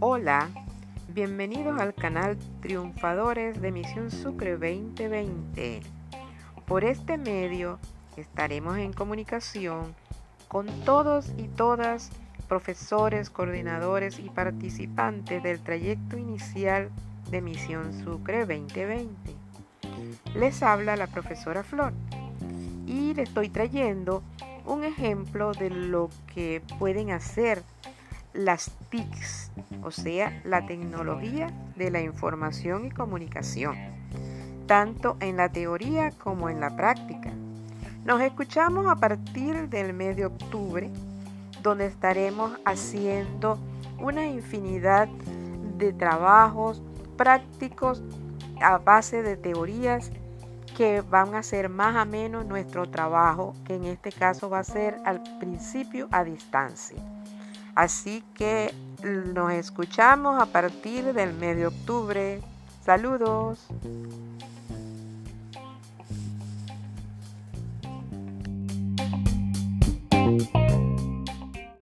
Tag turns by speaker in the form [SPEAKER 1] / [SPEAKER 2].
[SPEAKER 1] Hola, bienvenidos al canal Triunfadores de Misión Sucre 2020. Por este medio estaremos en comunicación con todos y todas profesores, coordinadores y participantes del trayecto inicial de Misión Sucre 2020. Les habla la profesora Flor y le estoy trayendo un ejemplo de lo que pueden hacer las TICs, o sea, la tecnología de la información y comunicación, tanto en la teoría como en la práctica. Nos escuchamos a partir del mes de octubre, donde estaremos haciendo una infinidad de trabajos prácticos a base de teorías que van a hacer más o menos nuestro trabajo, que en este caso va a ser al principio a distancia. Así que nos escuchamos a partir del mes de octubre. Saludos.